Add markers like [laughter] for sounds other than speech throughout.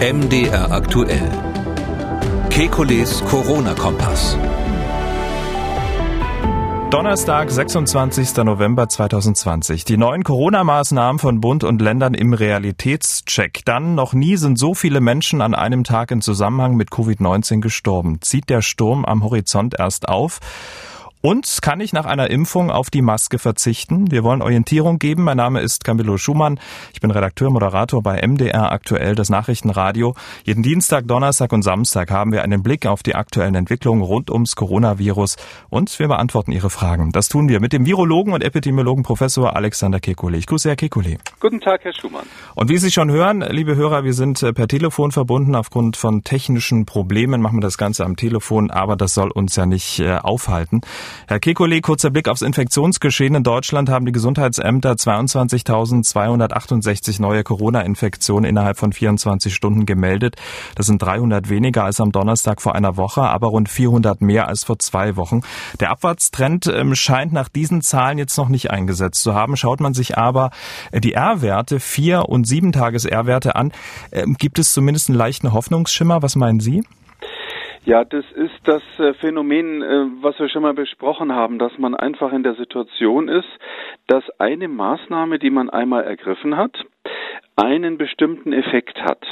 MDR aktuell. Kekules Corona-Kompass. Donnerstag, 26. November 2020. Die neuen Corona-Maßnahmen von Bund und Ländern im Realitätscheck. Dann noch nie sind so viele Menschen an einem Tag in Zusammenhang mit Covid-19 gestorben. Zieht der Sturm am Horizont erst auf? Und kann ich nach einer Impfung auf die Maske verzichten? Wir wollen Orientierung geben. Mein Name ist Camillo Schumann. Ich bin Redakteur, Moderator bei MDR aktuell, das Nachrichtenradio. Jeden Dienstag, Donnerstag und Samstag haben wir einen Blick auf die aktuellen Entwicklungen rund ums Coronavirus und wir beantworten Ihre Fragen. Das tun wir mit dem Virologen und Epidemiologen Professor Alexander Kekulé. Ich grüße Herr Kekulé. Guten Tag, Herr Schumann. Und wie Sie schon hören, liebe Hörer, wir sind äh, per Telefon verbunden. Aufgrund von technischen Problemen machen wir das Ganze am Telefon, aber das soll uns ja nicht äh, aufhalten. Herr Kekulé, kurzer Blick aufs Infektionsgeschehen. In Deutschland haben die Gesundheitsämter 22.268 neue Corona-Infektionen innerhalb von 24 Stunden gemeldet. Das sind 300 weniger als am Donnerstag vor einer Woche, aber rund 400 mehr als vor zwei Wochen. Der Abwärtstrend ähm, scheint nach diesen Zahlen jetzt noch nicht eingesetzt zu haben. Schaut man sich aber äh, die R-Werte, vier und sieben Tages R-Werte an, ähm, gibt es zumindest einen leichten Hoffnungsschimmer. Was meinen Sie? Ja, das ist das äh, Phänomen, äh, was wir schon mal besprochen haben, dass man einfach in der Situation ist, dass eine Maßnahme, die man einmal ergriffen hat, einen bestimmten Effekt hat.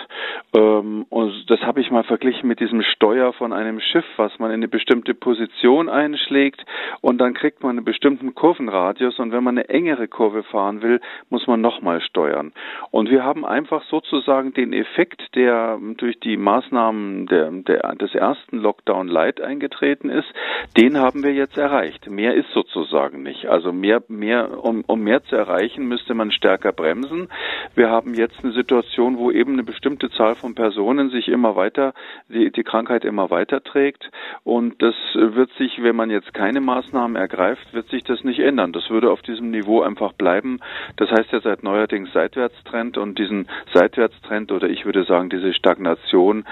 Ähm, und das habe ich mal verglichen mit diesem Steuer von einem Schiff, was man in eine bestimmte Position einschlägt und dann kriegt man einen bestimmten Kurvenradius und wenn man eine engere Kurve fahren will, muss man nochmal steuern. Und wir haben einfach sozusagen den Effekt, der durch die Maßnahmen der, der, des ersten Lockdown Light eingetreten ist, den haben wir jetzt erreicht. Mehr ist sozusagen nicht. Also mehr, mehr, um, um mehr zu erreichen, müsste man stärker bremsen. Wir haben jetzt eine Situation, wo eben eine bestimmte Zahl von Personen sich immer weiter, die, die Krankheit immer weiter trägt. Und das wird sich, wenn man jetzt keine Maßnahmen ergreift, wird sich das nicht ändern. Das würde auf diesem Niveau einfach bleiben. Das heißt ja seit neuerdings Seitwärtstrend und diesen Seitwärtstrend oder ich würde sagen diese Stagnation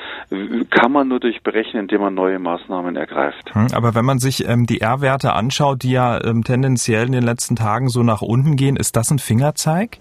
kann man nur durchbrechen, indem man neue Maßnahmen ergreift. Hm, aber wenn man sich ähm, die R-Werte anschaut, die ja ähm, tendenziell in den letzten Tagen so nach unten gehen, ist das ein Fingerzeig?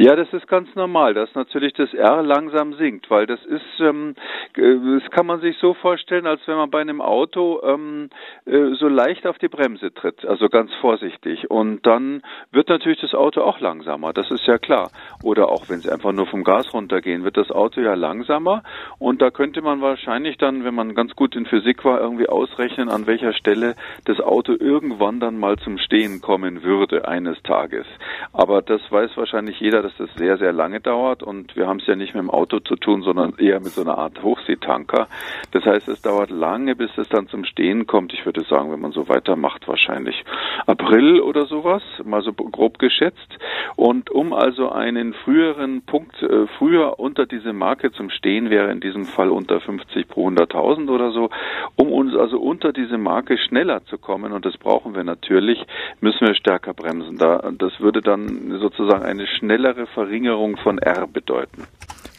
Ja, das ist ganz normal, dass natürlich das R langsam sinkt, weil das ist, ähm, das kann man sich so vorstellen, als wenn man bei einem Auto ähm, äh, so leicht auf die Bremse tritt, also ganz vorsichtig. Und dann wird natürlich das Auto auch langsamer, das ist ja klar. Oder auch wenn sie einfach nur vom Gas runtergehen, wird das Auto ja langsamer. Und da könnte man wahrscheinlich dann, wenn man ganz gut in Physik war, irgendwie ausrechnen, an welcher Stelle das Auto irgendwann dann mal zum Stehen kommen würde eines Tages. Aber das weiß wahrscheinlich jeder, dass das sehr, sehr lange dauert und wir haben es ja nicht mit dem Auto zu tun, sondern eher mit so einer Art Hochseetanker. Das heißt, es dauert lange, bis es dann zum Stehen kommt. Ich würde sagen, wenn man so weitermacht, wahrscheinlich April oder sowas, mal so grob geschätzt. Und um also einen früheren Punkt, äh, früher unter diese Marke zum Stehen wäre in diesem Fall unter 50 pro 100.000 oder so, um uns also unter diese Marke schneller zu kommen, und das brauchen wir natürlich, müssen wir stärker bremsen. Da, das würde dann sozusagen eine schnellere Verringerung von R bedeuten.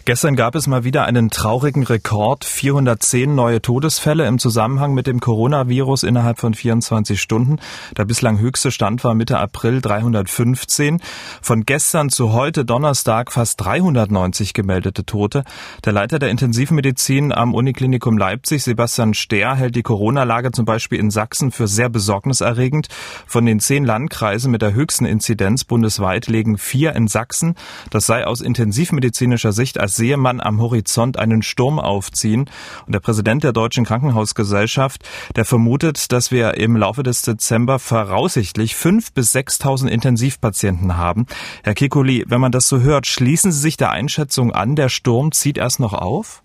Gestern gab es mal wieder einen traurigen Rekord. 410 neue Todesfälle im Zusammenhang mit dem Coronavirus innerhalb von 24 Stunden. Der bislang höchste Stand war Mitte April 315. Von gestern zu heute Donnerstag fast 390 gemeldete Tote. Der Leiter der Intensivmedizin am Uniklinikum Leipzig, Sebastian Stehr, hält die Corona-Lage zum Beispiel in Sachsen für sehr besorgniserregend. Von den zehn Landkreisen mit der höchsten Inzidenz bundesweit legen vier in Sachsen. Das sei aus intensivmedizinischer Sicht als sehe man am Horizont einen Sturm aufziehen. Und der Präsident der Deutschen Krankenhausgesellschaft, der vermutet, dass wir im Laufe des Dezember voraussichtlich fünf bis 6.000 Intensivpatienten haben. Herr Kikuli, wenn man das so hört, schließen Sie sich der Einschätzung an, der Sturm zieht erst noch auf?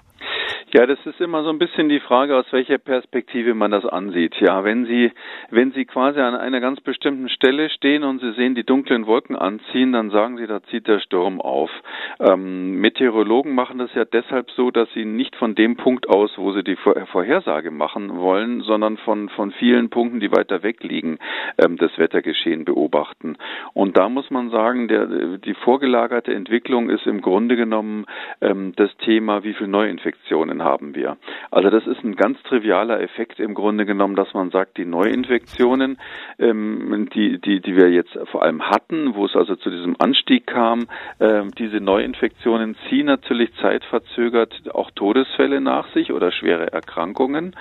Ja, das ist immer so ein bisschen die Frage, aus welcher Perspektive man das ansieht. Ja, wenn Sie, wenn Sie quasi an einer ganz bestimmten Stelle stehen und Sie sehen die dunklen Wolken anziehen, dann sagen Sie, da zieht der Sturm auf. Ähm, Meteorologen machen das ja deshalb so, dass sie nicht von dem Punkt aus, wo sie die Vorhersage machen wollen, sondern von, von vielen Punkten, die weiter weg liegen, ähm, das Wettergeschehen beobachten. Und da muss man sagen, der, die vorgelagerte Entwicklung ist im Grunde genommen ähm, das Thema, wie viele Neuinfektionen haben wir. Also das ist ein ganz trivialer Effekt im Grunde genommen, dass man sagt, die Neuinfektionen, ähm, die, die, die wir jetzt vor allem hatten, wo es also zu diesem Anstieg kam, äh, diese Neuinfektionen ziehen natürlich zeitverzögert auch Todesfälle nach sich oder schwere Erkrankungen.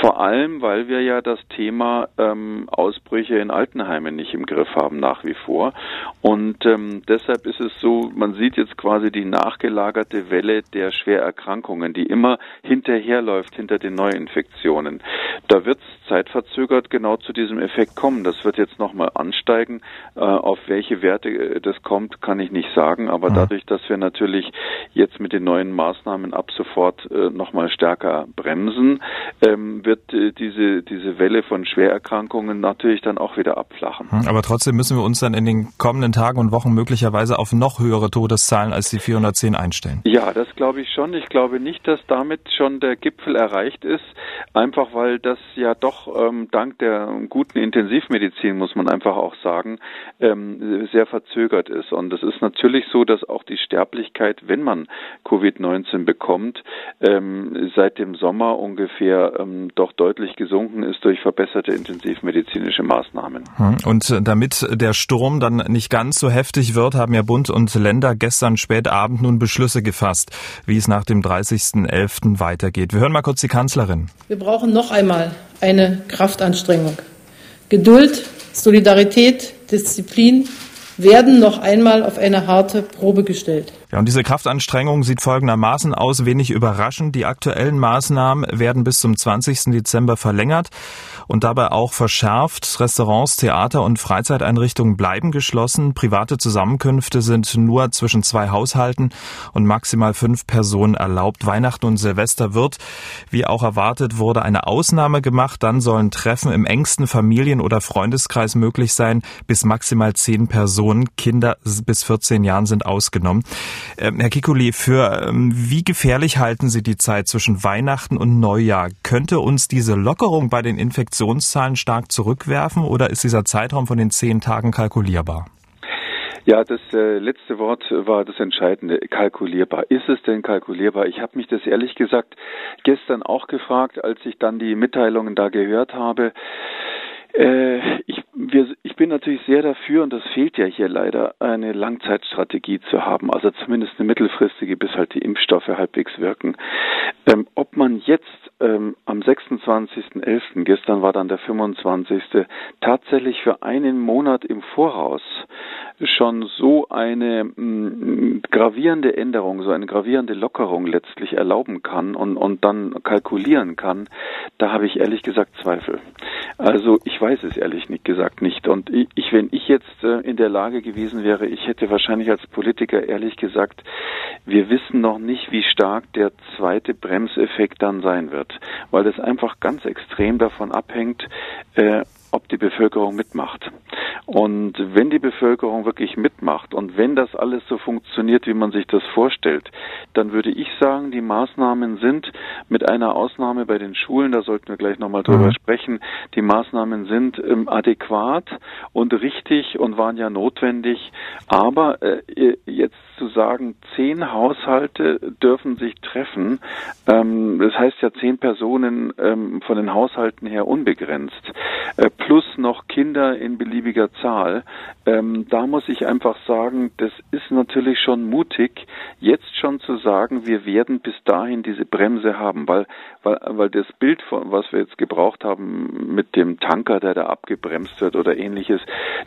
Vor allem, weil wir ja das Thema ähm, Ausbrüche in Altenheimen nicht im Griff haben nach wie vor. Und ähm, deshalb ist es so, man sieht jetzt quasi die nachgelagerte Welle der Schwererkrankungen, die immer hinterherläuft hinter den Neuinfektionen. Da wird es zeitverzögert genau zu diesem Effekt kommen. Das wird jetzt nochmal ansteigen. Äh, auf welche Werte äh, das kommt, kann ich nicht sagen. Aber mhm. dadurch, dass wir natürlich jetzt mit den neuen Maßnahmen ab sofort äh, nochmal stärker bremsen, ähm, wird diese, diese Welle von Schwererkrankungen natürlich dann auch wieder abflachen. Mhm. Aber trotzdem müssen wir uns dann in den kommenden Tagen und Wochen möglicherweise auf noch höhere Todeszahlen als die 410 einstellen. Ja, das glaube ich schon. Ich glaube nicht, dass damit schon der Gipfel erreicht ist, einfach weil das ja doch ähm, dank der guten Intensivmedizin, muss man einfach auch sagen, ähm, sehr verzögert ist. Und es ist natürlich so, dass auch die Sterblichkeit, wenn man Covid-19 bekommt, ähm, seit dem Sommer ungefähr ähm, doch deutlich gesunken ist durch verbesserte intensivmedizinische Maßnahmen. Hm. Und damit der Sturm dann nicht ganz so heftig wird, haben ja Bund und Länder gestern spät Abend nun Beschlüsse gefasst, wie es nach dem 30.11. weitergeht. Wir hören mal kurz die Kanzlerin. Wir brauchen noch einmal eine Kraftanstrengung. Geduld, Solidarität, Disziplin werden noch einmal auf eine harte Probe gestellt. Ja, und diese Kraftanstrengung sieht folgendermaßen aus, wenig überraschend. Die aktuellen Maßnahmen werden bis zum 20. Dezember verlängert und dabei auch verschärft. Restaurants, Theater und Freizeiteinrichtungen bleiben geschlossen. Private Zusammenkünfte sind nur zwischen zwei Haushalten und maximal fünf Personen erlaubt. Weihnachten und Silvester wird, wie auch erwartet wurde, eine Ausnahme gemacht. Dann sollen Treffen im engsten Familien- oder Freundeskreis möglich sein. Bis maximal zehn Personen. Kinder bis 14 Jahren sind ausgenommen. Ähm, Herr Kikuli, für ähm, wie gefährlich halten Sie die Zeit zwischen Weihnachten und Neujahr? Könnte uns diese Lockerung bei den Infektionszahlen stark zurückwerfen oder ist dieser Zeitraum von den zehn Tagen kalkulierbar? Ja, das äh, letzte Wort war das Entscheidende, kalkulierbar. Ist es denn kalkulierbar? Ich habe mich das ehrlich gesagt gestern auch gefragt, als ich dann die Mitteilungen da gehört habe. Äh, ich, wir, ich bin natürlich sehr dafür, und das fehlt ja hier leider, eine Langzeitstrategie zu haben, also zumindest eine mittelfristige, bis halt die Impfstoffe halbwegs wirken. Ähm, ob man jetzt ähm, am 26.11., gestern war dann der 25., tatsächlich für einen Monat im Voraus schon so eine mh, mm, gravierende Änderung, so eine gravierende Lockerung letztlich erlauben kann und, und dann kalkulieren kann, da habe ich ehrlich gesagt Zweifel. Also ich weiß es ehrlich gesagt nicht. Und ich, wenn ich jetzt äh, in der Lage gewesen wäre, ich hätte wahrscheinlich als Politiker ehrlich gesagt, wir wissen noch nicht, wie stark der zweite Bremseffekt dann sein wird, weil das einfach ganz extrem davon abhängt, äh, ob die Bevölkerung mitmacht. Und wenn die Bevölkerung wirklich mitmacht und wenn das alles so funktioniert, wie man sich das vorstellt, dann würde ich sagen, die Maßnahmen sind mit einer Ausnahme bei den Schulen, da sollten wir gleich nochmal drüber mhm. sprechen, die Maßnahmen sind ähm, adäquat und richtig und waren ja notwendig. Aber äh, jetzt zu sagen, zehn Haushalte dürfen sich treffen, ähm, das heißt ja zehn Personen ähm, von den Haushalten her unbegrenzt, äh, plus noch Kinder in beliebiger Zahl. Ähm, da muss ich einfach sagen, das ist natürlich schon mutig, jetzt schon zu sagen, wir werden bis dahin diese Bremse haben, weil, weil, weil das Bild, von, was wir jetzt gebraucht haben mit dem Tanker, der da abgebremst wird oder ähnliches,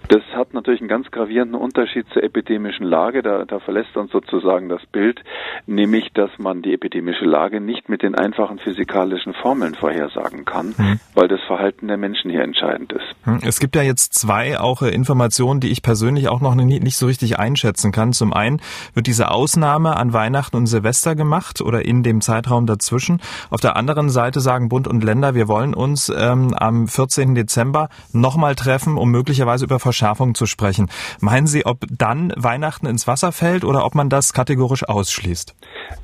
das hat natürlich einen ganz gravierenden Unterschied zur epidemischen Lage. Da, da verlässt lässt uns sozusagen das Bild, nämlich dass man die epidemische Lage nicht mit den einfachen physikalischen Formeln vorhersagen kann, mhm. weil das Verhalten der Menschen hier entscheidend ist. Hm, es gibt ja jetzt zwei auch äh, Informationen, die ich persönlich auch noch nicht so richtig einschätzen kann. Zum einen wird diese Ausnahme an Weihnachten und Silvester gemacht oder in dem Zeitraum dazwischen. Auf der anderen Seite sagen Bund und Länder, wir wollen uns ähm, am 14. Dezember nochmal treffen, um möglicherweise über Verschärfung zu sprechen. Meinen Sie, ob dann Weihnachten ins Wasser fällt oder ob man das kategorisch ausschließt?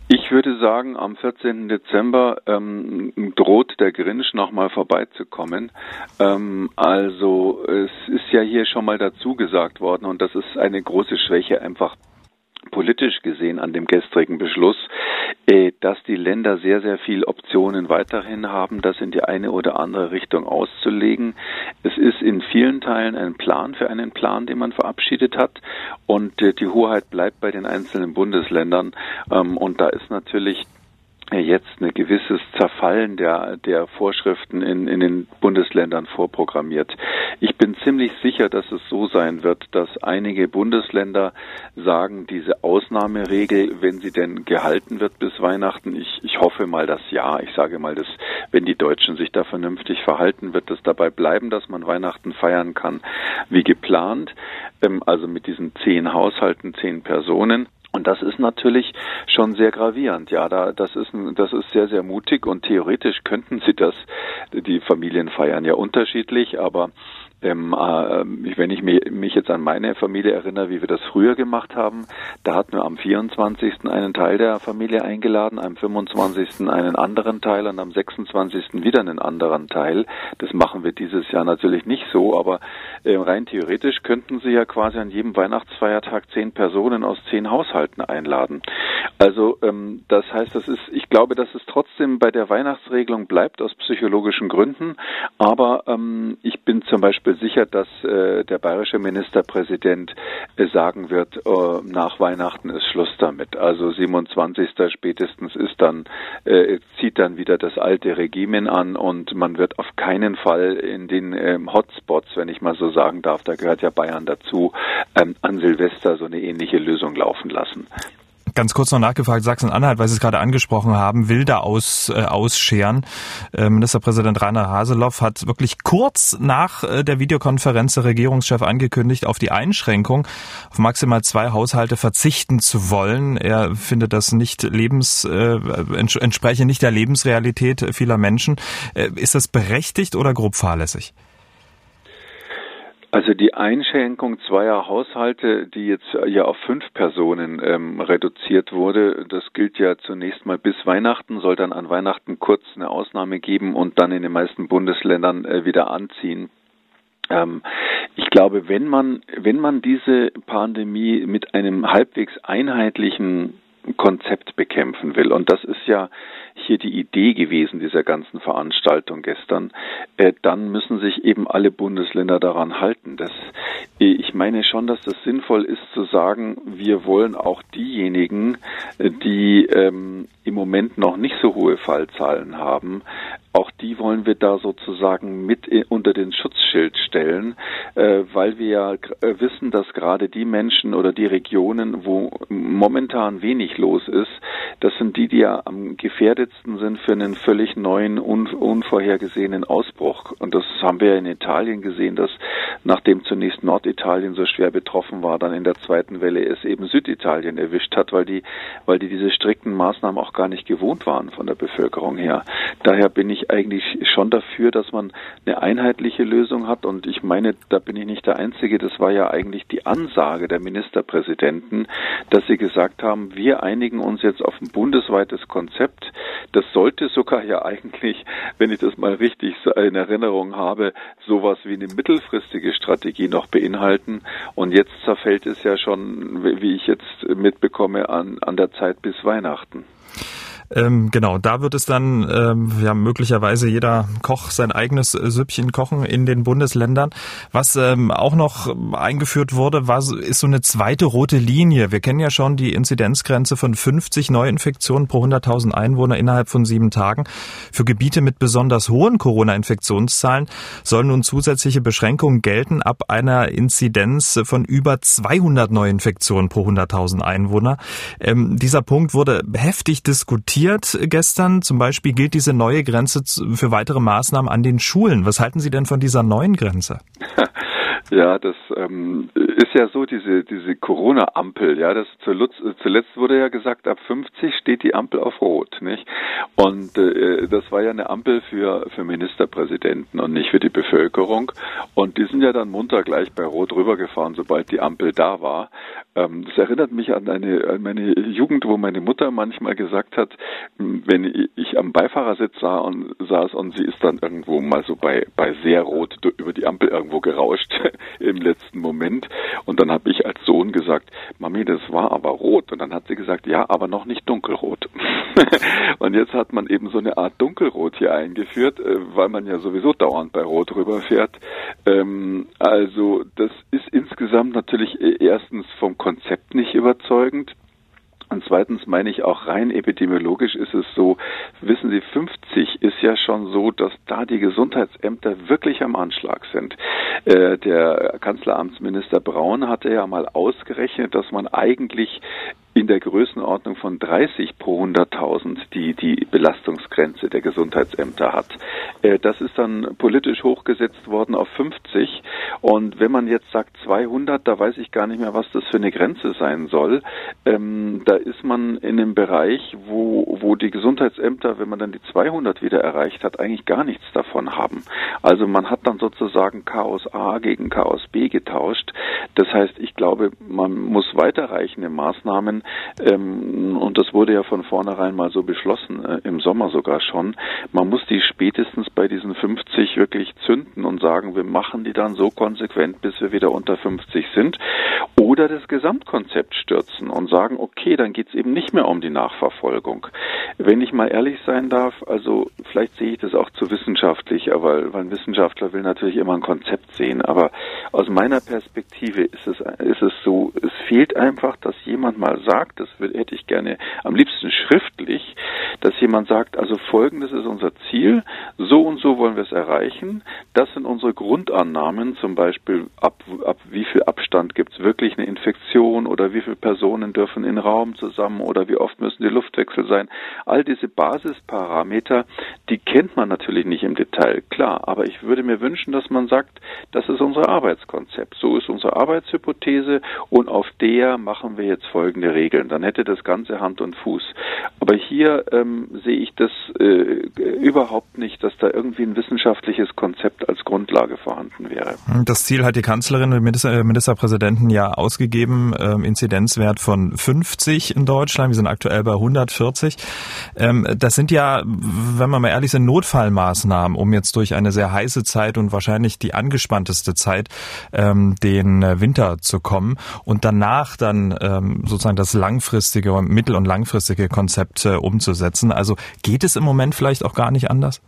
Ich würde sagen, am 14. Dezember ähm, droht der Grinch nochmal vorbeizukommen. Ähm, also es ist ja hier schon mal dazu gesagt worden und das ist eine große Schwäche einfach politisch gesehen an dem gestrigen Beschluss, äh, dass die Länder sehr, sehr viel Optionen weiterhin haben, das in die eine oder andere Richtung auszulegen. Es ist in vielen Teilen ein Plan für einen Plan, den man verabschiedet hat und äh, die Hoheit bleibt bei den einzelnen Bundesländern ähm, und da ist natürlich jetzt ein gewisses Zerfallen der, der Vorschriften in, in den Bundesländern vorprogrammiert. Ich bin ziemlich sicher, dass es so sein wird, dass einige Bundesländer sagen, diese Ausnahmeregel, wenn sie denn gehalten wird bis Weihnachten, ich, ich hoffe mal das ja. Ich sage mal, dass wenn die Deutschen sich da vernünftig verhalten, wird es dabei bleiben, dass man Weihnachten feiern kann wie geplant. Ähm, also mit diesen zehn Haushalten, zehn Personen. Und das ist natürlich schon sehr gravierend. Ja, da, das ist, das ist sehr, sehr mutig und theoretisch könnten sie das, die Familien feiern ja unterschiedlich, aber ähm, äh, wenn ich mich jetzt an meine Familie erinnere, wie wir das früher gemacht haben, da hatten wir am 24. einen Teil der Familie eingeladen, am 25. einen anderen Teil und am 26. wieder einen anderen Teil. Das machen wir dieses Jahr natürlich nicht so, aber äh, rein theoretisch könnten Sie ja quasi an jedem Weihnachtsfeiertag zehn Personen aus zehn Haushalten einladen. Also ähm, das heißt, das ist, ich glaube, dass es trotzdem bei der Weihnachtsregelung bleibt aus psychologischen Gründen, aber ähm, ich bin zum Beispiel sicher, dass äh, der bayerische Ministerpräsident äh, sagen wird, äh, nach Weihnachten ist Schluss damit. Also 27. spätestens ist dann, äh, zieht dann wieder das alte Regime an und man wird auf keinen Fall in den ähm, Hotspots, wenn ich mal so sagen darf, da gehört ja Bayern dazu, ähm, an Silvester so eine ähnliche Lösung laufen lassen. Ganz kurz noch nachgefragt, Sachsen-Anhalt, weil Sie es gerade angesprochen haben, will da aus, äh, ausscheren. Äh, Ministerpräsident Rainer Haseloff hat wirklich kurz nach äh, der Videokonferenz der Regierungschef angekündigt, auf die Einschränkung auf maximal zwei Haushalte verzichten zu wollen. Er findet das nicht lebens, äh, entspreche nicht der Lebensrealität vieler Menschen. Äh, ist das berechtigt oder grob fahrlässig? Also die Einschränkung zweier Haushalte, die jetzt ja auf fünf Personen ähm, reduziert wurde, das gilt ja zunächst mal bis Weihnachten, soll dann an Weihnachten kurz eine Ausnahme geben und dann in den meisten Bundesländern äh, wieder anziehen. Ähm, ich glaube, wenn man, wenn man diese Pandemie mit einem halbwegs einheitlichen Konzept bekämpfen will. Und das ist ja hier die Idee gewesen dieser ganzen Veranstaltung gestern. Äh, dann müssen sich eben alle Bundesländer daran halten. Das, äh, ich meine schon, dass das sinnvoll ist zu sagen, wir wollen auch diejenigen, äh, die ähm, im Moment noch nicht so hohe Fallzahlen haben, auch die wollen wir da sozusagen mit unter den Schutzschild stellen, weil wir äh, wissen, dass gerade die Menschen oder die Regionen, wo momentan wenig los ist, das sind die, die ja am gefährdetsten sind für einen völlig neuen, un unvorhergesehenen Ausbruch. Und das haben wir in Italien gesehen, dass nachdem zunächst Norditalien so schwer betroffen war, dann in der zweiten Welle es eben Süditalien erwischt hat, weil die, weil die diese strikten Maßnahmen auch gar nicht gewohnt waren von der Bevölkerung her. Daher bin ich eigentlich schon dafür, dass man eine einheitliche Lösung hat. Und ich meine, da bin ich nicht der Einzige. Das war ja eigentlich die Ansage der Ministerpräsidenten, dass sie gesagt haben, wir einigen uns jetzt auf ein bundesweites Konzept. Das sollte sogar ja eigentlich, wenn ich das mal richtig in Erinnerung habe, sowas wie eine mittelfristige Strategie noch beinhalten. Und jetzt zerfällt es ja schon, wie ich jetzt mitbekomme, an, an der Zeit bis Weihnachten. Ähm, genau, da wird es dann ähm, ja möglicherweise jeder Koch sein eigenes Süppchen kochen in den Bundesländern. Was ähm, auch noch eingeführt wurde, war ist so eine zweite rote Linie. Wir kennen ja schon die Inzidenzgrenze von 50 Neuinfektionen pro 100.000 Einwohner innerhalb von sieben Tagen. Für Gebiete mit besonders hohen Corona-Infektionszahlen sollen nun zusätzliche Beschränkungen gelten ab einer Inzidenz von über 200 Neuinfektionen pro 100.000 Einwohner. Ähm, dieser Punkt wurde heftig diskutiert diskutiert gestern. Zum Beispiel gilt diese neue Grenze für weitere Maßnahmen an den Schulen. Was halten Sie denn von dieser neuen Grenze? [laughs] Ja, das ähm, ist ja so, diese, diese Corona-Ampel, ja, das zuletzt, zuletzt wurde ja gesagt, ab 50 steht die Ampel auf Rot, nicht? Und äh, das war ja eine Ampel für, für Ministerpräsidenten und nicht für die Bevölkerung. Und die sind ja dann munter gleich bei Rot rübergefahren, sobald die Ampel da war. Ähm, das erinnert mich an, eine, an meine Jugend, wo meine Mutter manchmal gesagt hat, wenn ich am Beifahrersitz sah und, saß und sie ist dann irgendwo mal so bei, bei sehr rot über die Ampel irgendwo gerauscht [laughs] im letzten Moment. Und dann habe ich als Sohn gesagt, Mami, das war aber rot. Und dann hat sie gesagt, ja, aber noch nicht dunkelrot. [laughs] und jetzt hat man eben so eine Art Dunkelrot hier eingeführt, äh, weil man ja sowieso dauernd bei Rot rüberfährt. Ähm, also das ist insgesamt natürlich äh, erstens vom Konzept nicht überzeugend. Und zweitens meine ich auch rein epidemiologisch ist es so, wissen Sie, 50 ist ja schon so, dass da die Gesundheitsämter wirklich am Anschlag sind. Äh, der Kanzleramtsminister Braun hatte ja mal ausgerechnet, dass man eigentlich in der Größenordnung von 30 pro 100.000 die die Belastungsgrenze der Gesundheitsämter hat. Äh, das ist dann politisch hochgesetzt worden auf 50 und wenn man jetzt sagt 200, da weiß ich gar nicht mehr, was das für eine Grenze sein soll. Ähm, da ist man in einem Bereich, wo, wo die Gesundheitsämter, wenn man dann die 200 wieder erreicht hat, eigentlich gar nichts davon haben. Also man hat dann sozusagen Chaos A gegen Chaos B getauscht. Das heißt, ich glaube, man muss weiterreichende Maßnahmen ähm, und das wurde ja von vornherein mal so beschlossen, äh, im Sommer sogar schon. Man muss die spätestens bei diesen 50 wirklich zünden und sagen, wir machen die dann so konsequent, bis wir wieder unter 50 sind. Oder das Gesamtkonzept stürzen und sagen, okay, dann geht es eben nicht mehr um die Nachverfolgung. Wenn ich mal ehrlich sein darf, also vielleicht sehe ich das auch zu wissenschaftlich, aber weil ein Wissenschaftler will natürlich immer ein Konzept sehen. Aber aus meiner Perspektive ist es, ist es so, es fehlt einfach, dass jemand mal sagt, das hätte ich gerne am liebsten schriftlich, dass jemand sagt, also folgendes ist unser Ziel, so und so wollen wir es erreichen, das sind unsere Grundannahmen, zum Beispiel ab, ab wie viel Abstand gibt es wirklich eine Infektion oder wie viele Personen dürfen in Raum zusammen oder wie oft müssen die Luftwechsel sein. All diese Basisparameter, die kennt man natürlich nicht im Detail, klar, aber ich würde mir wünschen, dass man sagt, das ist unser Arbeitskonzept, so ist unsere Arbeitshypothese und auf der machen wir jetzt folgende Regeln. Dann hätte das Ganze Hand und Fuß. Aber hier ähm, sehe ich das äh, überhaupt nicht, dass da irgendwie ein wissenschaftliches Konzept als Grundlage vorhanden wäre. Das Ziel hat die Kanzlerin und äh, Ministerpräsidenten ja ausgegeben, ähm, Inzidenzwert von 50 in Deutschland. Wir sind aktuell bei 140. Ähm, das sind ja, wenn wir mal ehrlich sind, Notfallmaßnahmen, um jetzt durch eine sehr heiße Zeit und wahrscheinlich die angespannteste Zeit ähm, den Winter zu kommen und danach dann ähm, sozusagen das langfristige, mittel- und langfristige Konzept äh, umzusetzen. Also geht es im Moment vielleicht auch gar nicht anders?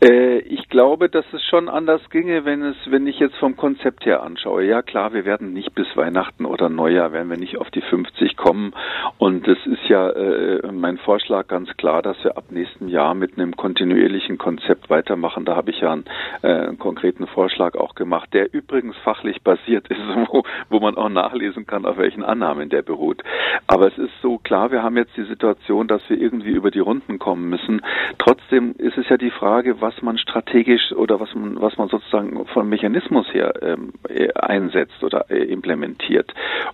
Äh, ich glaube, dass es schon anders ginge, wenn es, wenn ich jetzt vom Konzept her anschaue. Ja klar, wir werden nicht bis Weihnachten oder Neujahr werden wir nicht auf die 50 kommen. Und es ist ja äh, mein Vorschlag ganz klar, dass wir ab nächstem Jahr mit einem kontinuierlichen Konzept weitermachen. Da habe ich ja einen, äh, einen konkreten Vorschlag auch gemacht, der übrigens fachlich basiert ist, [laughs] wo, wo man auch nachlesen kann, auf welchen Annahmen der beruht. Aber es ist so klar, wir haben jetzt die Situation, dass wir irgendwie über die Runden kommen müssen. Trotzdem ist es ja die Frage, was man strategisch oder was man, was man sozusagen vom Mechanismus her ähm, äh, einsetzt oder äh, implementiert.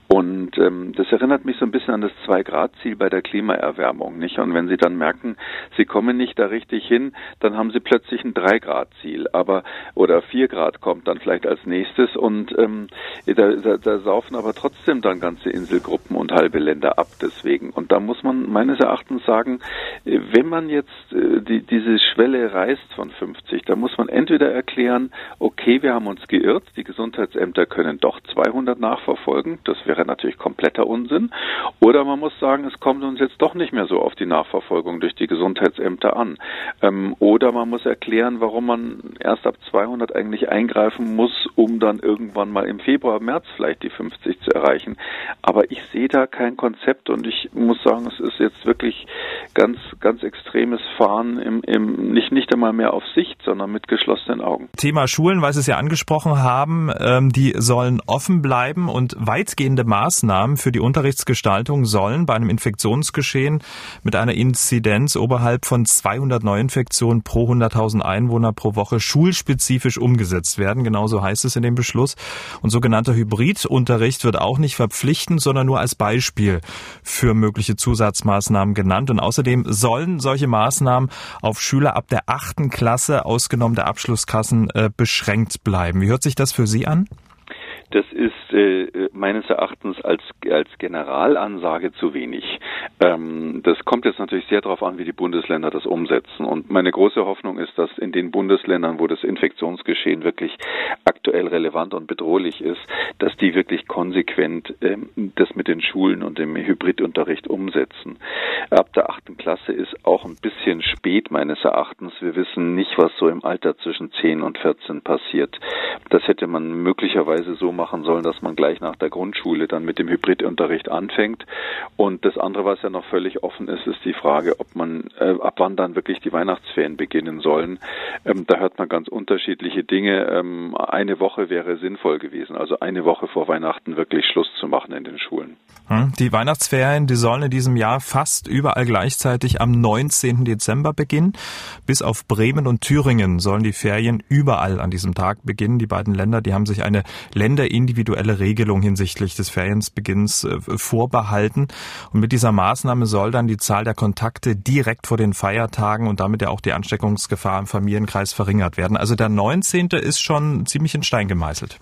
Und ähm, das erinnert mich so ein bisschen an das Zwei-Grad-Ziel bei der Klimaerwärmung, nicht? Und wenn Sie dann merken, Sie kommen nicht da richtig hin, dann haben Sie plötzlich ein Drei-Grad-Ziel, aber oder vier Grad kommt dann vielleicht als nächstes und ähm, da, da, da saufen aber trotzdem dann ganze Inselgruppen und halbe Länder ab deswegen. Und da muss man meines Erachtens sagen, äh, wenn man jetzt äh, die, diese Schwelle reißt von 50. Da muss man entweder erklären, okay, wir haben uns geirrt, die Gesundheitsämter können doch 200 nachverfolgen, das wäre natürlich kompletter Unsinn, oder man muss sagen, es kommt uns jetzt doch nicht mehr so auf die Nachverfolgung durch die Gesundheitsämter an. Ähm, oder man muss erklären, warum man erst ab 200 eigentlich eingreifen muss, um dann irgendwann mal im Februar, März vielleicht die 50 zu erreichen. Aber ich sehe da kein Konzept und ich muss sagen, es ist jetzt wirklich ganz, ganz extremes Fahren im, im nicht, nicht einmal mehr auf Sicht, sondern mit geschlossenen Augen. Thema Schulen, weil Sie es ja angesprochen haben, ähm, die sollen offen bleiben und weitgehende Maßnahmen für die Unterrichtsgestaltung sollen bei einem Infektionsgeschehen mit einer Inzidenz oberhalb von 200 Neuinfektionen pro 100.000 Einwohner pro Woche schulspezifisch umgesetzt werden. Genauso heißt es in dem Beschluss. Und sogenannter Hybridunterricht wird auch nicht verpflichtend, sondern nur als Beispiel für mögliche Zusatzmaßnahmen genannt. Und außerdem sollen solche Maßnahmen auf Schüler ab der achten Klasse Klasse, ausgenommen der Abschlusskassen, äh, beschränkt bleiben. Wie hört sich das für Sie an? Das ist äh, meines Erachtens als, als Generalansage zu wenig. Ähm, das kommt jetzt natürlich sehr darauf an, wie die Bundesländer das umsetzen. Und meine große Hoffnung ist, dass in den Bundesländern, wo das Infektionsgeschehen wirklich aktuell relevant und bedrohlich ist, dass die wirklich konsequent ähm, das mit den Schulen und dem Hybridunterricht umsetzen. Ab der achten Klasse ist auch ein bisschen spät meines Erachtens. Wir wissen nicht, was so im Alter zwischen 10 und 14 passiert. Das hätte man möglicherweise so machen sollen, dass man gleich nach der Grundschule dann mit dem Hybridunterricht anfängt. Und das andere, was ja noch völlig offen ist, ist die Frage, ob man äh, ab wann dann wirklich die Weihnachtsferien beginnen sollen. Ähm, da hört man ganz unterschiedliche Dinge. Ähm, eine Woche wäre sinnvoll gewesen, also eine Woche vor Weihnachten wirklich Schluss zu machen in den Schulen. Hm, die Weihnachtsferien, die sollen in diesem Jahr fast überall gleichzeitig am 19. Dezember beginnen. Bis auf Bremen und Thüringen sollen die Ferien überall an diesem Tag beginnen. Die beiden Länder, die haben sich eine länderindividuelle Regelung hinsichtlich des Ferienbeginns äh, vorbehalten. Und mit dieser Maßnahme soll dann die Zahl der Kontakte direkt vor den Feiertagen und damit ja auch die Ansteckungsgefahr im Familienkreis verringert werden. Also der 19. ist schon ziemlich in Stein gemeißelt.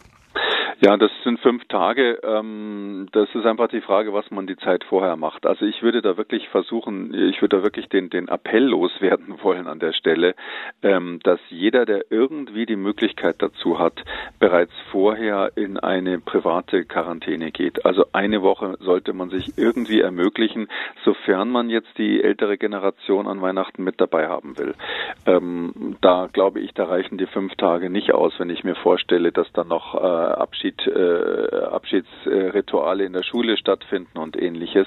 Ja, das sind fünf Tage. Ähm, das ist einfach die Frage, was man die Zeit vorher macht. Also ich würde da wirklich versuchen, ich würde da wirklich den, den Appell loswerden [laughs] wollen an der Stelle, ähm, dass jeder, der irgendwie die Möglichkeit dazu hat, bereits vorher in eine private Quarantäne geht. Also eine Woche sollte man sich irgendwie ermöglichen, sofern man jetzt die ältere Generation an Weihnachten mit dabei haben will. Ähm, da glaube ich, da reichen die fünf Tage nicht aus, wenn ich mir vorstelle, dass dann noch äh, Abschied Äh, Abschiedsrituale in der Schule stattfinden und ähnliches.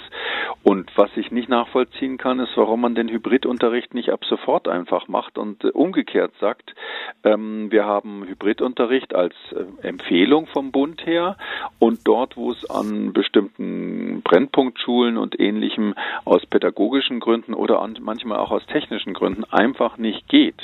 Und was ich nicht nachvollziehen kann, ist, warum man den Hybridunterricht nicht ab sofort einfach macht und äh, umgekehrt sagt, ähm, wir haben Hybridunterricht als äh, Empfehlung vom Bund her und dort, wo es an bestimmten Brennpunktschulen und ähnlichem aus pädagogischen Gründen oder an, manchmal auch aus technischen Gründen einfach nicht geht,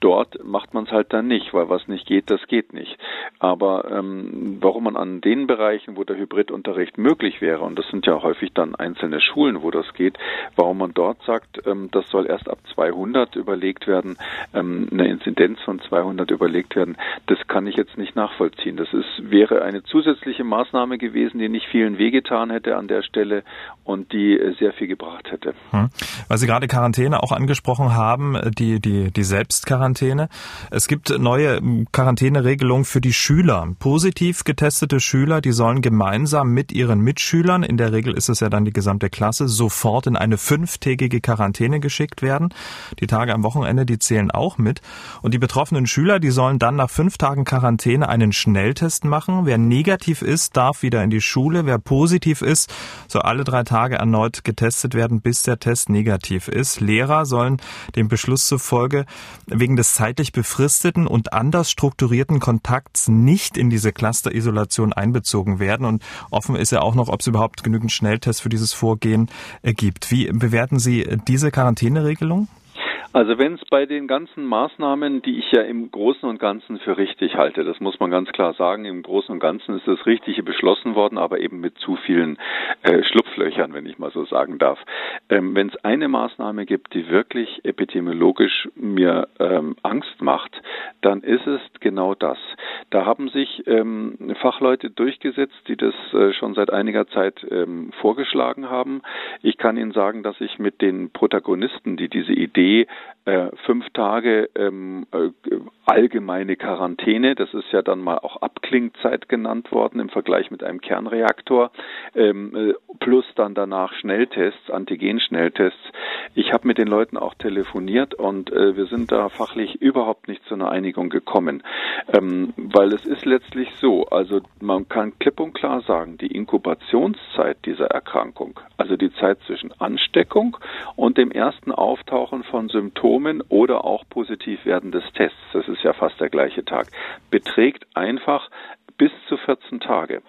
dort macht man es halt dann nicht, weil was nicht geht, das geht nicht. Aber ähm, warum man an den Bereichen, wo der Hybridunterricht möglich wäre, und das sind ja häufig dann einzelne Schulen, wo das geht, warum man dort sagt, ähm, das soll erst ab 200 überlegt werden, ähm, eine Inzidenz von 200 überlegt werden, das kann ich jetzt nicht nachvollziehen. Das ist, wäre eine zusätzliche Maßnahme gewesen, die nicht vielen wehgetan hätte an der Stelle und die äh, sehr viel gebracht hätte. Hm. Weil Sie gerade Quarantäne auch angesprochen haben, die, die, die Selbstquarantäne. Es gibt neue Quarantäneregelungen für die Schüler. Positiv getestete Schüler, die sollen gemeinsam mit ihren Mitschülern, in der Regel ist es ja dann die gesamte Klasse, sofort in eine fünftägige Quarantäne geschickt werden. Die Tage am Wochenende, die zählen auch mit. Und die betroffenen Schüler, die sollen dann nach fünf Tagen Quarantäne einen Schnelltest machen. Wer negativ ist, darf wieder in die Schule. Wer positiv ist, soll alle drei Tage erneut getestet werden, bis der Test negativ ist. Lehrer sollen dem Beschluss zufolge wegen des zeitlich befristeten und anders strukturierten Kontakts nicht in diese Cluster Isolation einbezogen werden. Und offen ist ja auch noch, ob es überhaupt genügend Schnelltests für dieses Vorgehen gibt. Wie bewerten Sie diese Quarantäneregelung? Also wenn es bei den ganzen Maßnahmen, die ich ja im Großen und Ganzen für richtig halte, das muss man ganz klar sagen, im Großen und Ganzen ist das Richtige beschlossen worden, aber eben mit zu vielen äh, Schlupflöchern, wenn ich mal so sagen darf. Ähm, wenn es eine Maßnahme gibt, die wirklich epidemiologisch mir ähm, Angst macht, dann ist es genau das. Da haben sich ähm, Fachleute durchgesetzt, die das äh, schon seit einiger Zeit ähm, vorgeschlagen haben. Ich kann Ihnen sagen, dass ich mit den Protagonisten, die diese Idee äh, fünf Tage ähm, äh, allgemeine Quarantäne. Das ist ja dann mal auch Abklingzeit genannt worden im Vergleich mit einem Kernreaktor. Ähm, äh, plus dann danach Schnelltests, Antigen-Schnelltests. Ich habe mit den Leuten auch telefoniert und äh, wir sind da fachlich überhaupt nicht zu einer Einigung gekommen. Ähm, weil es ist letztlich so, also man kann klipp und klar sagen, die Inkubationszeit dieser Erkrankung, also die Zeit zwischen Ansteckung und dem ersten Auftauchen von Symptomen oder auch positiv werden des Tests, das ist ja fast der gleiche Tag, beträgt einfach bis zu 14 Tage.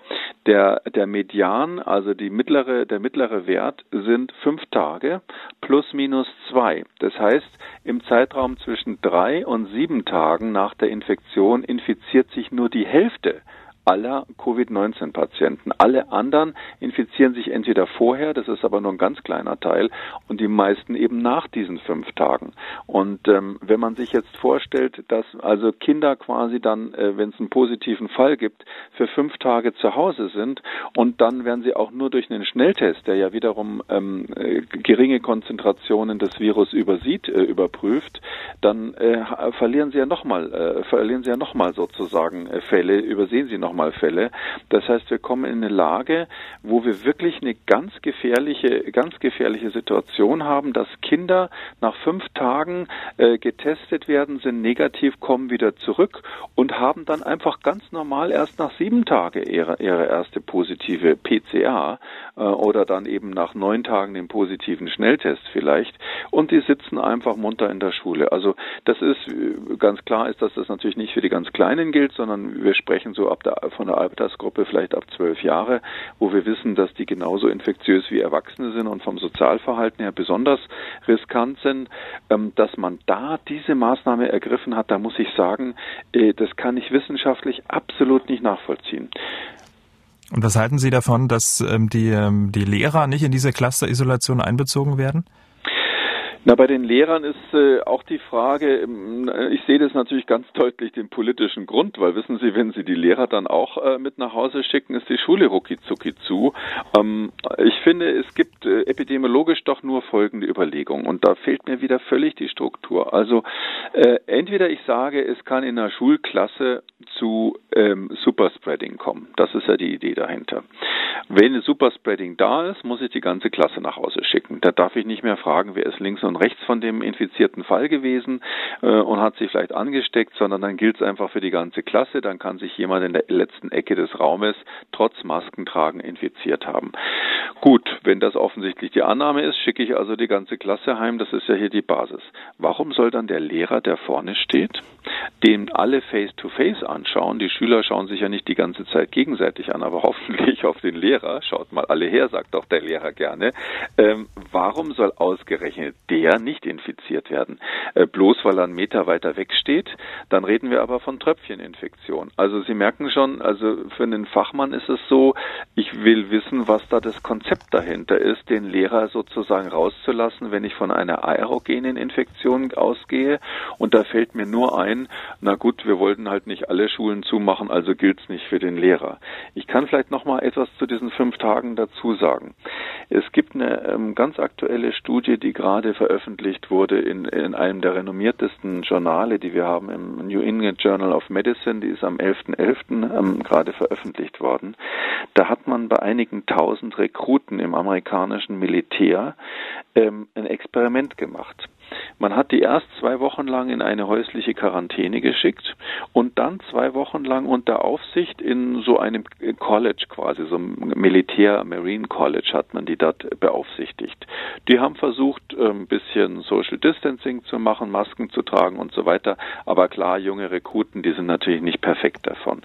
Der, der Median, also die mittlere, der mittlere Wert sind fünf Tage plus minus zwei. Das heißt, im Zeitraum zwischen drei und sieben Tagen nach der Infektion infiziert sich nur die Hälfte aller Covid-19-Patienten. Alle anderen infizieren sich entweder vorher, das ist aber nur ein ganz kleiner Teil, und die meisten eben nach diesen fünf Tagen. Und ähm, wenn man sich jetzt vorstellt, dass also Kinder quasi dann, äh, wenn es einen positiven Fall gibt, für fünf Tage zu Hause sind und dann werden sie auch nur durch einen Schnelltest, der ja wiederum ähm, äh, geringe Konzentrationen des Virus übersieht, äh, überprüft, dann äh, verlieren sie ja nochmal, äh, verlieren sie ja nochmal sozusagen äh, Fälle, übersehen sie nochmal Fälle. Das heißt, wir kommen in eine Lage, wo wir wirklich eine ganz gefährliche, ganz gefährliche Situation haben, dass Kinder nach fünf Tagen äh, getestet werden, sind negativ, kommen wieder zurück und haben dann einfach ganz normal erst nach sieben Tagen ihre, ihre erste positive PCA äh, oder dann eben nach neun Tagen den positiven Schnelltest vielleicht und die sitzen einfach munter in der Schule. Also das ist äh, ganz klar ist, dass das natürlich nicht für die ganz Kleinen gilt, sondern wir sprechen so ab der, von der Altersgruppe vielleicht ab zwölf Jahre, wo wir wissen, dass die genauso infektiös wie Erwachsene sind und vom Sozialverhalten her besonders riskant sind, ähm, dass man da diese Maßnahme ergriffen hat, da muss ich sagen, äh, das kann ich wissenschaftlich absolut nicht nachvollziehen. Und was halten Sie davon, dass ähm, die, ähm, die Lehrer nicht in diese Cluster-Isolation einbezogen werden? Na, bei den Lehrern ist äh, auch die Frage, ähm, ich sehe das natürlich ganz deutlich den politischen Grund, weil wissen Sie, wenn Sie die Lehrer dann auch äh, mit nach Hause schicken, ist die Schule rucki zucki zu. Ähm, ich finde, es gibt äh, epidemiologisch doch nur folgende Überlegung und da fehlt mir wieder völlig die Struktur. Also äh, entweder ich sage, es kann in einer Schulklasse zu ähm, Superspreading kommen. Das ist ja die Idee dahinter. Wenn Superspreading da ist, muss ich die ganze Klasse nach Hause schicken. Da darf ich nicht mehr fragen, wer ist links und rechts von dem infizierten Fall gewesen äh, und hat sich vielleicht angesteckt, sondern dann gilt es einfach für die ganze Klasse. Dann kann sich jemand in der letzten Ecke des Raumes trotz Maskentragen infiziert haben. Gut, wenn das offensichtlich die Annahme ist, schicke ich also die ganze Klasse heim. Das ist ja hier die Basis. Warum soll dann der Lehrer, der vorne steht, den alle face-to-face -face anschauen? Die Schüler schauen sich ja nicht die ganze Zeit gegenseitig an, aber [laughs] hoffentlich auf den Lehrer. Schaut mal alle her, sagt doch der Lehrer gerne. Ähm, warum soll ausgerechnet der der nicht infiziert werden. Äh, bloß weil er einen Meter weiter weg steht, dann reden wir aber von Tröpfcheninfektion. Also Sie merken schon, also für einen Fachmann ist es so, ich will wissen, was da das Konzept dahinter ist, den Lehrer sozusagen rauszulassen, wenn ich von einer aerogenen Infektion ausgehe. Und da fällt mir nur ein, na gut, wir wollten halt nicht alle Schulen zumachen, also gilt es nicht für den Lehrer. Ich kann vielleicht noch mal etwas zu diesen fünf Tagen dazu sagen. Es gibt eine ähm, ganz aktuelle Studie, die gerade veröffentlicht veröffentlicht wurde in, in einem der renommiertesten Journale, die wir haben, im New England Journal of Medicine, die ist am 11.11. .11., ähm, gerade veröffentlicht worden. Da hat man bei einigen tausend Rekruten im amerikanischen Militär ähm, ein Experiment gemacht. Man hat die erst zwei Wochen lang in eine häusliche Quarantäne geschickt und dann zwei Wochen lang unter Aufsicht in so einem College quasi, so einem Militär, Marine College hat man die dort beaufsichtigt. Die haben versucht, ein ähm, bisschen Social Distancing zu machen, Masken zu tragen und so weiter, aber klar, junge Rekruten, die sind natürlich nicht perfekt davon.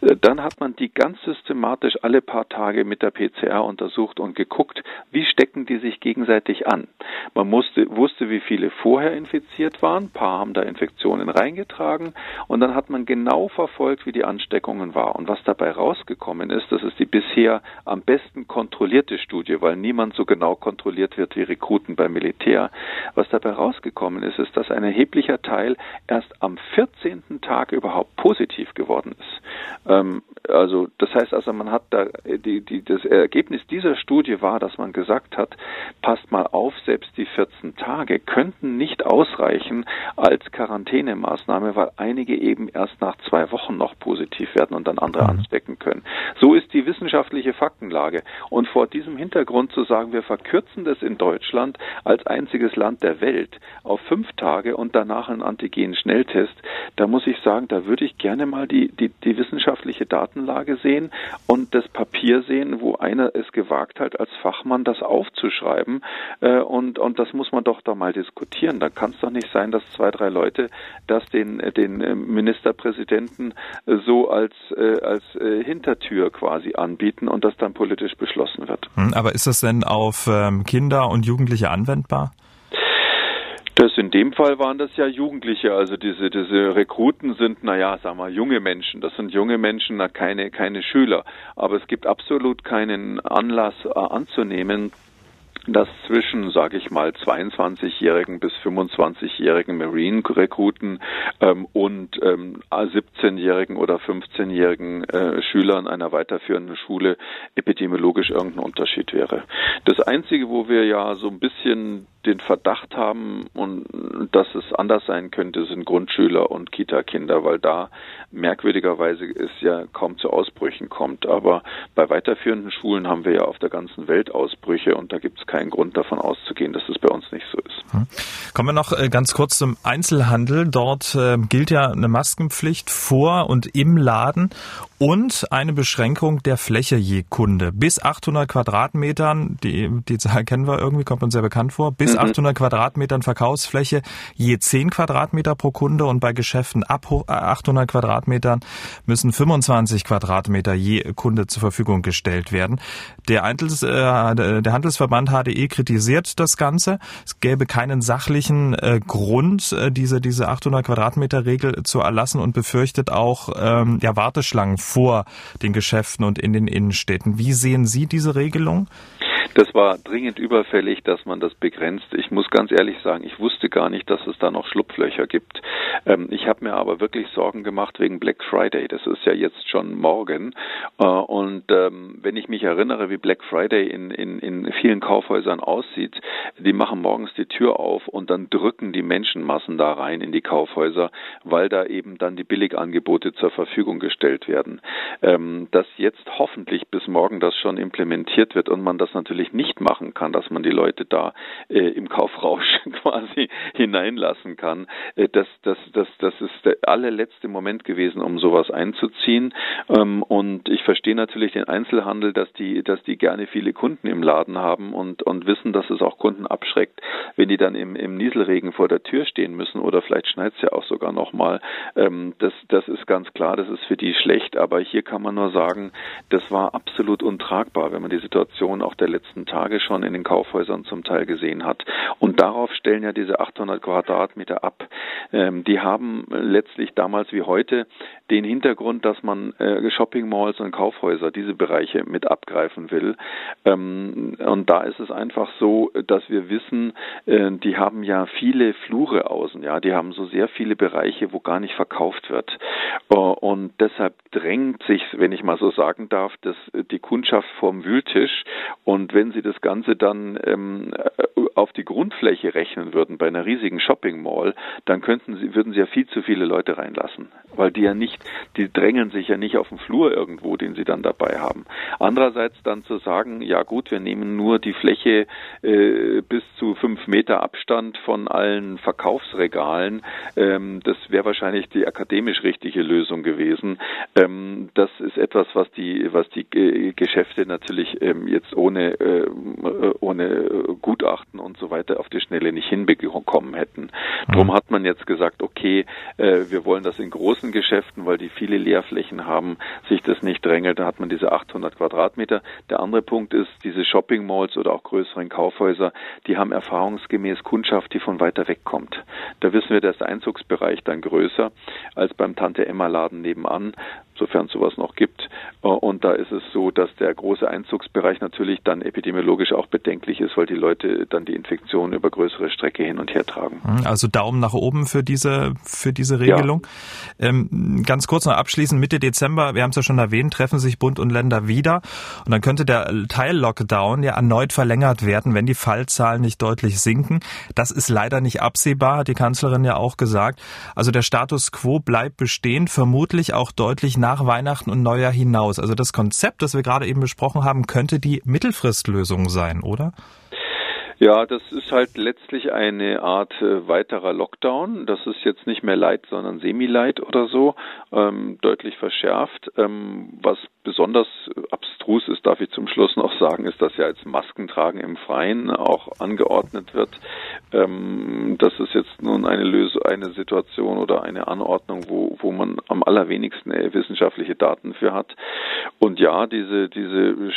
Äh, dann hat man die ganz systematisch alle paar Tage mit der PCR untersucht und geguckt, wie stecken die sich gegenseitig an. Man musste, wusste, wie viele vorher infiziert waren. Ein paar haben da Infektionen reingetragen und dann hat man genau verfolgt, wie die Ansteckungen war. Und was dabei rausgekommen ist, das ist die bisher am besten kontrollierte Studie, weil niemand so genau kontrolliert wird wie Rekruten beim Militär. Was dabei rausgekommen ist, ist, dass ein erheblicher Teil erst am 14. Tag überhaupt positiv geworden ist. Ähm, also das heißt also, man hat da die, die, das Ergebnis dieser Studie war, dass man gesagt hat, passt mal auf, selbst die 14 Tage könnten nicht ausreichen als Quarantänemaßnahme, weil einige eben erst nach zwei Wochen noch positiv werden und dann andere mhm. anstecken können. So ist die wissenschaftliche Faktenlage. Und vor diesem Hintergrund zu sagen, wir verkürzen das in Deutschland als einziges Land der Welt auf fünf Tage und danach einen Antigen-Schnelltest, da muss ich sagen, da würde ich gerne mal die, die, die wissenschaftliche Datenlage sehen und das Papier sehen, wo einer es gewagt hat, als Fachmann das aufzuschreiben. Äh, und, und das muss man doch da mal diskutieren. Da kann es doch nicht sein, dass zwei, drei Leute das den, den äh, Ministerpräsidenten äh, so als, als Hintertür quasi anbieten und das dann politisch beschlossen wird. Hm, aber ist das denn auf ähm, Kinder und Jugendliche anwendbar? Das in dem Fall waren das ja Jugendliche, also diese diese Rekruten sind, naja, sagen wir junge Menschen. Das sind junge Menschen, na, keine keine Schüler. Aber es gibt absolut keinen Anlass äh, anzunehmen, dass zwischen, sage ich mal, 22-jährigen bis 25-jährigen Marine-Rekruten ähm, und ähm, 17-jährigen oder 15-jährigen äh, Schülern einer weiterführenden Schule epidemiologisch irgendein Unterschied wäre. Das Einzige, wo wir ja so ein bisschen den Verdacht haben und dass es anders sein könnte, sind Grundschüler und Kita-Kinder, weil da merkwürdigerweise es ja kaum zu Ausbrüchen kommt. Aber bei weiterführenden Schulen haben wir ja auf der ganzen Welt Ausbrüche und da gibt es keinen Grund davon auszugehen, dass es bei uns nicht so ist. Hm. Kommen wir noch äh, ganz kurz zum Einzelhandel. Dort äh, gilt ja eine Maskenpflicht vor und im Laden und eine Beschränkung der Fläche je Kunde. Bis 800 Quadratmetern, die, die Zahl kennen wir irgendwie, kommt uns sehr bekannt vor, bis mhm. 800 Quadratmetern Verkaufsfläche je 10 Quadratmeter pro Kunde und bei Geschäften ab 800 äh, Quadratmetern müssen 25 Quadratmeter je Kunde zur Verfügung gestellt werden. Der, Handels, äh, der Handelsverband HDE kritisiert das Ganze. Es gäbe keinen sachlichen äh, Grund, äh, diese, diese 800 Quadratmeter Regel zu erlassen und befürchtet auch ähm, ja, Warteschlangen vor den Geschäften und in den Innenstädten. Wie sehen Sie diese Regelung? Das war dringend überfällig, dass man das begrenzt. Ich muss ganz ehrlich sagen, ich wusste gar nicht, dass es da noch Schlupflöcher gibt. Ähm, ich habe mir aber wirklich Sorgen gemacht wegen Black Friday. Das ist ja jetzt schon morgen. Äh, und ähm, wenn ich mich erinnere, wie Black Friday in, in, in vielen Kaufhäusern aussieht, die machen morgens die Tür auf und dann drücken die Menschenmassen da rein in die Kaufhäuser, weil da eben dann die Billigangebote zur Verfügung gestellt werden. Ähm, dass jetzt hoffentlich bis morgen das schon implementiert wird und man das natürlich natürlich nicht machen kann, dass man die Leute da äh, im Kaufrausch [laughs] quasi hineinlassen kann. Äh, das, das, das, das ist der allerletzte Moment gewesen, um sowas einzuziehen. Ähm, und ich verstehe natürlich den Einzelhandel, dass die, dass die gerne viele Kunden im Laden haben und, und wissen, dass es auch Kunden abschreckt, wenn die dann im, im Nieselregen vor der Tür stehen müssen oder vielleicht schneit es ja auch sogar nochmal. Ähm, das, das ist ganz klar, das ist für die schlecht, aber hier kann man nur sagen, das war absolut untragbar, wenn man die Situation auch der letzten letzten Tage schon in den Kaufhäusern zum Teil gesehen hat. Und darauf stellen ja diese 800 Quadratmeter ab. Ähm, die haben letztlich damals wie heute den Hintergrund, dass man äh, Shopping Malls und Kaufhäuser, diese Bereiche mit abgreifen will. Ähm, und da ist es einfach so, dass wir wissen, äh, die haben ja viele Flure außen, ja, die haben so sehr viele Bereiche, wo gar nicht verkauft wird. Äh, und deshalb drängt sich, wenn ich mal so sagen darf, dass die Kundschaft vorm Wühltisch und wenn Sie das Ganze dann ähm, auf die Grundfläche rechnen würden bei einer riesigen Shopping Mall, dann könnten Sie, würden Sie ja viel zu viele Leute reinlassen, weil die ja nicht, die drängen sich ja nicht auf den Flur irgendwo, den Sie dann dabei haben. Andererseits dann zu sagen, ja gut, wir nehmen nur die Fläche äh, bis zu fünf Meter Abstand von allen Verkaufsregalen, ähm, das wäre wahrscheinlich die akademisch richtige Lösung gewesen. Ähm, das ist etwas, was die, was die äh, Geschäfte natürlich ähm, jetzt ohne äh, äh, ohne Gutachten und so weiter auf die Schnelle nicht hinbekommen hätten. Darum mhm. hat man jetzt gesagt, okay, äh, wir wollen das in großen Geschäften, weil die viele Leerflächen haben, sich das nicht drängelt. Da hat man diese 800 Quadratmeter. Der andere Punkt ist, diese Shopping Malls oder auch größeren Kaufhäuser, die haben erfahrungsgemäß Kundschaft, die von weiter weg kommt. Da wissen wir, dass der Einzugsbereich dann größer als beim Tante Emma Laden nebenan, sofern es sowas noch gibt. Und da ist es so, dass der große Einzugsbereich natürlich dann epidemiologisch auch bedenklich ist, weil die Leute dann die Infektion über größere Strecke hin und her tragen. Hm, also Daumen nach oben für diese, für diese Regelung. Ja. Ähm, ganz kurz noch abschließend, Mitte Dezember, wir haben es ja schon erwähnt, treffen sich Bund und Länder wieder. Und dann könnte der Teil-Lockdown ja erneut verlängert werden, wenn die Fallzahlen nicht deutlich sinken. Das ist leider nicht absehbar, hat die Kanzlerin ja auch gesagt. Also der Status quo bleibt bestehen, vermutlich auch deutlich nach Weihnachten und Neujahr hinaus. Also das Konzept, das wir gerade eben besprochen haben, könnte die Mittelfristlösung sein, oder? Ja, das ist halt letztlich eine Art äh, weiterer Lockdown. Das ist jetzt nicht mehr Light, sondern Semi-Light oder so, ähm, deutlich verschärft. Ähm, was besonders abstrus ist, darf ich zum Schluss noch sagen, ist, dass ja als Maskentragen im Freien auch angeordnet wird. Ähm, das ist jetzt nun eine Lösung, eine Situation oder eine Anordnung, wo, wo man am allerwenigsten äh, wissenschaftliche Daten für hat. Und ja, diese, diese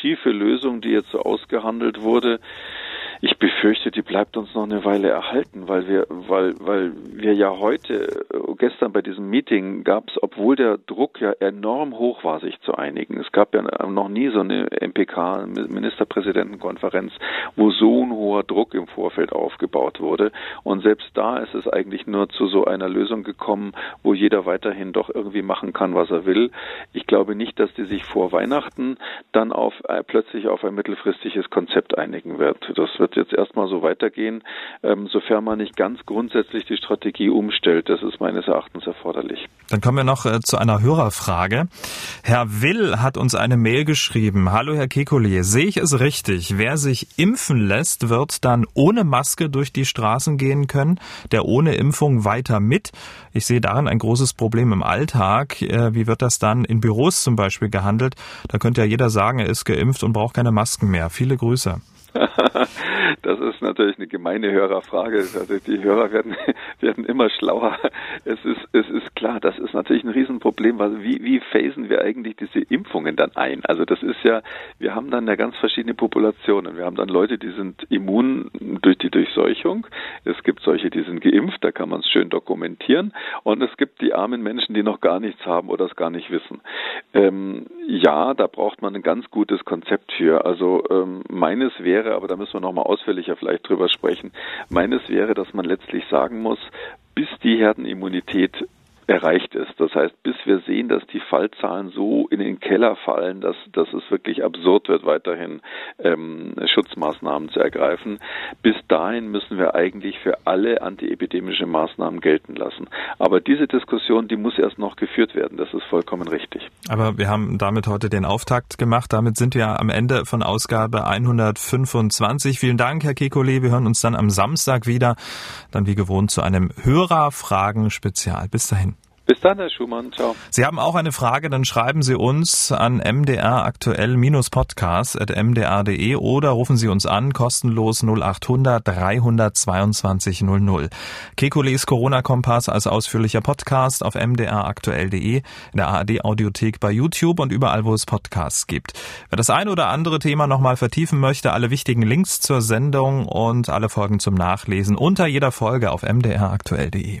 schiefe Lösung, die jetzt so ausgehandelt wurde, Ich befürchte, die bleibt uns noch eine Weile erhalten, weil wir, weil, weil wir ja heute, äh, gestern bei diesem Meeting gab es, obwohl der Druck ja enorm hoch war, sich zu einigen. Es gab ja noch nie so eine MPK, Ministerpräsidentenkonferenz, wo so ein hoher Druck im Vorfeld aufgebaut wurde. Und selbst da ist es eigentlich nur zu so einer Lösung gekommen, wo jeder weiterhin doch irgendwie machen kann, was er will. Ich glaube nicht, dass die sich vor Weihnachten dann auf äh, plötzlich auf ein mittelfristiges Konzept einigen wird. Das wird jetzt erstmal so weitergehen, ähm, sofern man nicht ganz grundsätzlich die Strategie umstellt. Das ist meines Erachtens erforderlich. Dann kommen wir noch äh, zu einer Hörerfrage. Herr Will hat uns eine Mail geschrieben. Hallo Herr Kekulé, sehe ich es richtig? Wer sich impfen lässt, wird dann ohne Maske durch die Straßen gehen können, der ohne Impfung weiter mit. Ich sehe darin ein großes Problem im Alltag. Äh, wie wird das dann in Büros zum Beispiel gehandelt? Da könnte ja jeder sagen, er ist geimpft und braucht keine Masken mehr. Viele Grüße. [laughs] Das ist natürlich eine gemeine Hörerfrage. Also die Hörer werden, [laughs] werden immer schlauer. Es ist, es ist klar, das ist natürlich ein Riesenproblem. Wie, wie phasen wir eigentlich diese Impfungen dann ein? Also das ist ja, wir haben dann ja ganz verschiedene Populationen. Wir haben dann Leute, die sind immun durch die Durchseuchung. Es gibt solche, die sind geimpft, da kann man es schön dokumentieren. Und es gibt die armen Menschen, die noch gar nichts haben oder es gar nicht wissen. Ähm, ja, da braucht man ein ganz gutes Konzept für. Also ähm, meines wäre, aber da müssen wir nochmal ausführlicher vielleicht drüber sprechen, meines wäre, dass man letztlich sagen muss, bis die Herdenimmunität erreicht ist. Das heißt, bis wir sehen, dass die Fallzahlen so in den Keller fallen, dass, dass es wirklich absurd wird, weiterhin ähm, Schutzmaßnahmen zu ergreifen, bis dahin müssen wir eigentlich für alle antiepidemische Maßnahmen gelten lassen. Aber diese Diskussion, die muss erst noch geführt werden. Das ist vollkommen richtig. Aber wir haben damit heute den Auftakt gemacht. Damit sind wir am Ende von Ausgabe 125. Vielen Dank, Herr Kekulé. Wir hören uns dann am Samstag wieder, dann wie gewohnt zu einem Hörerfragen-Spezial. Bis dahin. Bis dann, Herr Schumann. Ciao. Sie haben auch eine Frage, dann schreiben Sie uns an mdraktuell-podcast.mdr.de oder rufen Sie uns an, kostenlos 0800 322 00. Kekules Corona-Kompass als ausführlicher Podcast auf mdraktuell.de, in der ARD-Audiothek bei YouTube und überall, wo es Podcasts gibt. Wer das ein oder andere Thema nochmal vertiefen möchte, alle wichtigen Links zur Sendung und alle Folgen zum Nachlesen unter jeder Folge auf mdraktuell.de.